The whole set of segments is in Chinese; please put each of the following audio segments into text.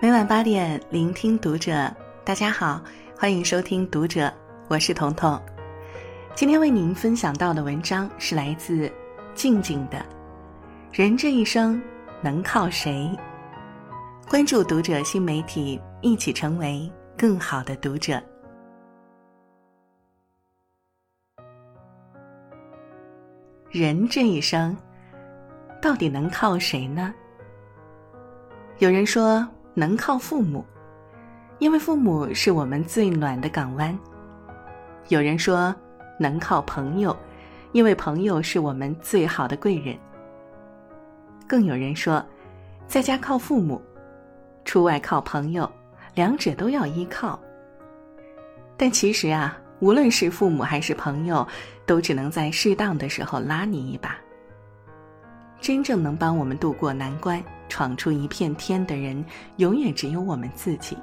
每晚八点，聆听读者。大家好，欢迎收听《读者》，我是彤彤。今天为您分享到的文章是来自静静的。人这一生能靠谁？关注《读者》新媒体，一起成为更好的读者。人这一生到底能靠谁呢？有人说。能靠父母，因为父母是我们最暖的港湾。有人说能靠朋友，因为朋友是我们最好的贵人。更有人说，在家靠父母，出外靠朋友，两者都要依靠。但其实啊，无论是父母还是朋友，都只能在适当的时候拉你一把。真正能帮我们渡过难关。闯出一片天的人，永远只有我们自己。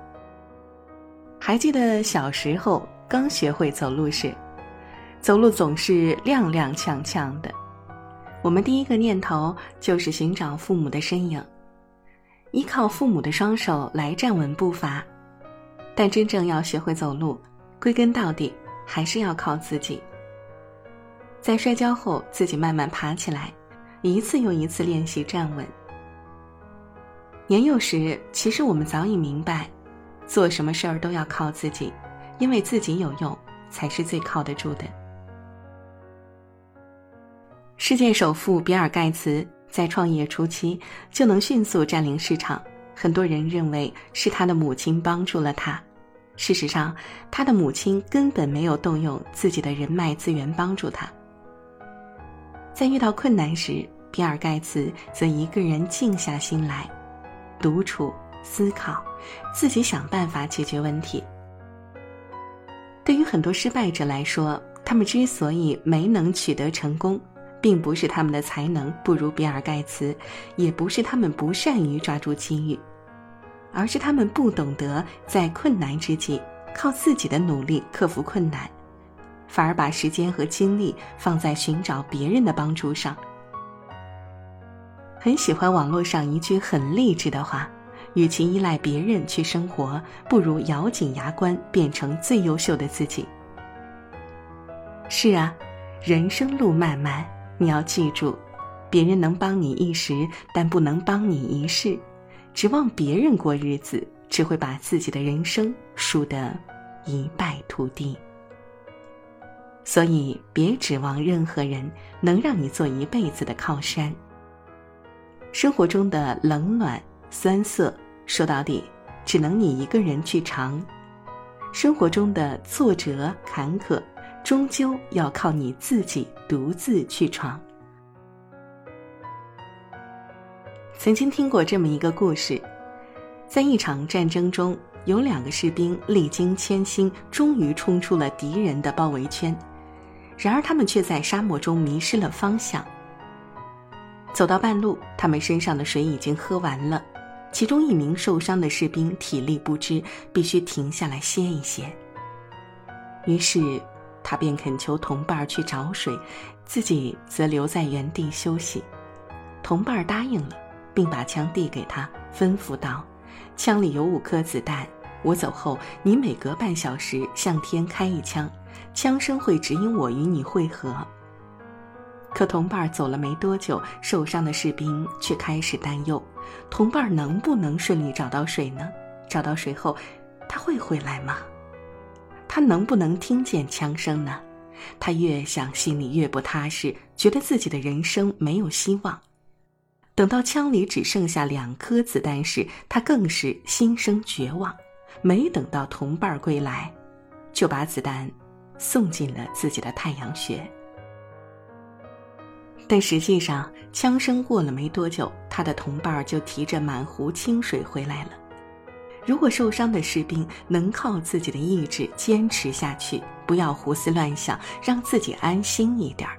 还记得小时候刚学会走路时，走路总是踉踉跄跄的，我们第一个念头就是寻找父母的身影，依靠父母的双手来站稳步伐。但真正要学会走路，归根到底还是要靠自己。在摔跤后，自己慢慢爬起来，一次又一次练习站稳。年幼时，其实我们早已明白，做什么事儿都要靠自己，因为自己有用，才是最靠得住的。世界首富比尔盖茨在创业初期就能迅速占领市场，很多人认为是他的母亲帮助了他。事实上，他的母亲根本没有动用自己的人脉资源帮助他。在遇到困难时，比尔盖茨则一个人静下心来。独处思考，自己想办法解决问题。对于很多失败者来说，他们之所以没能取得成功，并不是他们的才能不如比尔盖茨，也不是他们不善于抓住机遇，而是他们不懂得在困难之际靠自己的努力克服困难，反而把时间和精力放在寻找别人的帮助上。很喜欢网络上一句很励志的话：“与其依赖别人去生活，不如咬紧牙关变成最优秀的自己。”是啊，人生路漫漫，你要记住，别人能帮你一时，但不能帮你一世。指望别人过日子，只会把自己的人生输得一败涂地。所以，别指望任何人能让你做一辈子的靠山。生活中的冷暖酸涩，说到底，只能你一个人去尝；生活中的挫折坎坷，终究要靠你自己独自去闯。曾经听过这么一个故事，在一场战争中，有两个士兵历经千辛，终于冲出了敌人的包围圈，然而他们却在沙漠中迷失了方向。走到半路，他们身上的水已经喝完了。其中一名受伤的士兵体力不支，必须停下来歇一歇。于是，他便恳求同伴去找水，自己则留在原地休息。同伴答应了，并把枪递给他，吩咐道：“枪里有五颗子弹，我走后，你每隔半小时向天开一枪，枪声会指引我与你会合。”可同伴走了没多久，受伤的士兵却开始担忧：同伴能不能顺利找到水呢？找到水后，他会回来吗？他能不能听见枪声呢？他越想，心里越不踏实，觉得自己的人生没有希望。等到枪里只剩下两颗子弹时，他更是心生绝望。没等到同伴归来，就把子弹送进了自己的太阳穴。但实际上，枪声过了没多久，他的同伴就提着满壶清水回来了。如果受伤的士兵能靠自己的意志坚持下去，不要胡思乱想，让自己安心一点儿，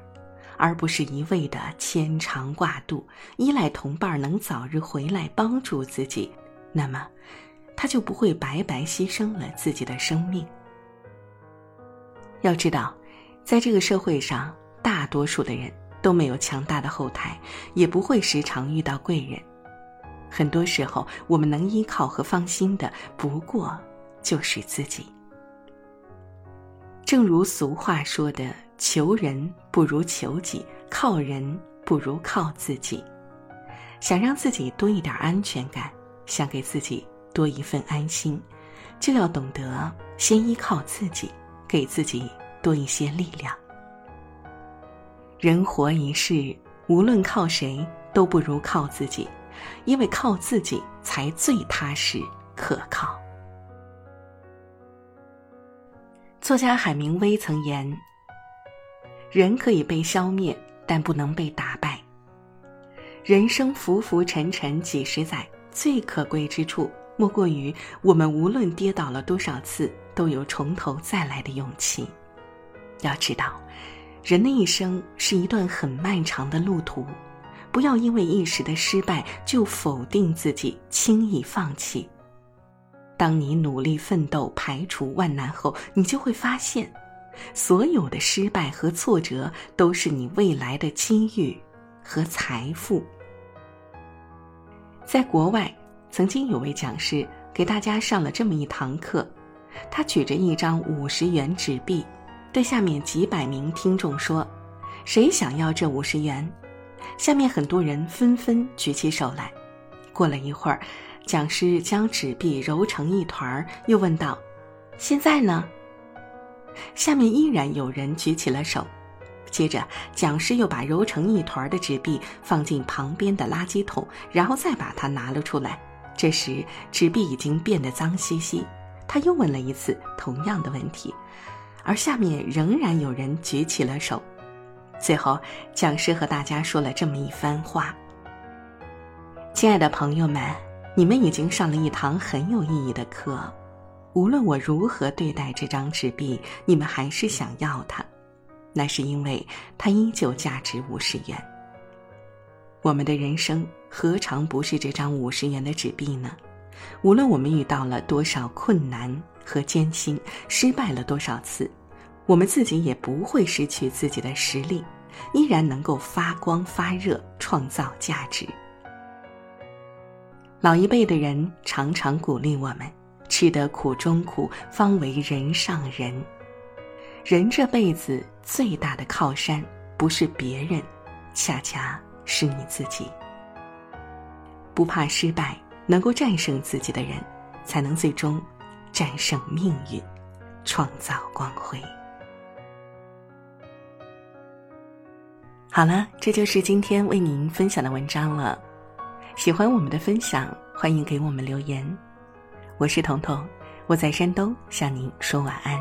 而不是一味的牵肠挂肚，依赖同伴能早日回来帮助自己，那么，他就不会白白牺牲了自己的生命。要知道，在这个社会上，大多数的人。都没有强大的后台，也不会时常遇到贵人。很多时候，我们能依靠和放心的，不过就是自己。正如俗话说的：“求人不如求己，靠人不如靠自己。”想让自己多一点安全感，想给自己多一份安心，就要懂得先依靠自己，给自己多一些力量。人活一世，无论靠谁，都不如靠自己。因为靠自己才最踏实可靠。作家海明威曾言：“人可以被消灭，但不能被打败。人生浮浮沉沉几十载，最可贵之处，莫过于我们无论跌倒了多少次，都有从头再来的勇气。要知道，人的一生是一段很漫长的路途。”不要因为一时的失败就否定自己，轻易放弃。当你努力奋斗、排除万难后，你就会发现，所有的失败和挫折都是你未来的机遇和财富。在国外，曾经有位讲师给大家上了这么一堂课，他举着一张五十元纸币，对下面几百名听众说：“谁想要这五十元？”下面很多人纷纷举起手来。过了一会儿，讲师将纸币揉成一团，又问道：“现在呢？”下面依然有人举起了手。接着，讲师又把揉成一团的纸币放进旁边的垃圾桶，然后再把它拿了出来。这时，纸币已经变得脏兮兮。他又问了一次同样的问题，而下面仍然有人举起了手。最后，讲师和大家说了这么一番话：“亲爱的朋友们，你们已经上了一堂很有意义的课。无论我如何对待这张纸币，你们还是想要它，那是因为它依旧价值五十元。我们的人生何尝不是这张五十元的纸币呢？无论我们遇到了多少困难和艰辛，失败了多少次。”我们自己也不会失去自己的实力，依然能够发光发热，创造价值。老一辈的人常常鼓励我们：“吃得苦中苦，方为人上人。”人这辈子最大的靠山，不是别人，恰恰是你自己。不怕失败，能够战胜自己的人，才能最终战胜命运，创造光辉。好了，这就是今天为您分享的文章了。喜欢我们的分享，欢迎给我们留言。我是彤彤，我在山东向您说晚安。